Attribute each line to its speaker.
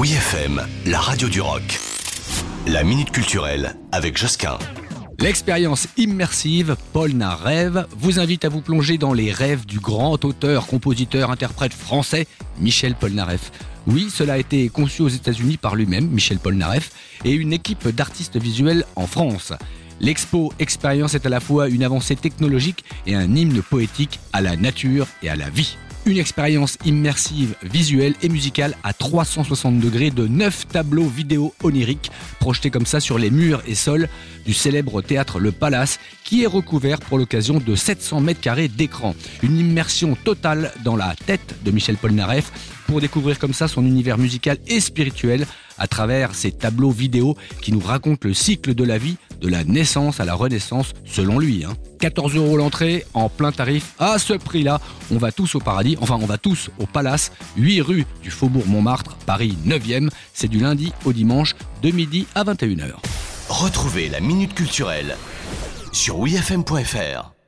Speaker 1: Oui FM, la radio du rock. La minute culturelle avec Josquin.
Speaker 2: L'expérience immersive Paul Rêve vous invite à vous plonger dans les rêves du grand auteur, compositeur, interprète français Michel Polnareff. Oui, cela a été conçu aux États-Unis par lui-même, Michel Polnareff, et une équipe d'artistes visuels en France. L'expo Expérience est à la fois une avancée technologique et un hymne poétique à la nature et à la vie. Une expérience immersive, visuelle et musicale à 360 degrés de 9 tableaux vidéo oniriques projetés comme ça sur les murs et sols du célèbre théâtre Le Palace qui est recouvert pour l'occasion de 700 mètres carrés d'écran. Une immersion totale dans la tête de Michel Polnareff pour découvrir comme ça son univers musical et spirituel à travers ces tableaux vidéo qui nous racontent le cycle de la vie de la naissance à la renaissance selon lui. 14 hein. euros l'entrée en plein tarif. À ce prix-là, on va tous au paradis. Enfin, on va tous au Palace, 8 rue du Faubourg Montmartre, Paris 9e. C'est du lundi au dimanche de midi à 21h.
Speaker 1: Retrouvez la Minute Culturelle sur wifm.fr.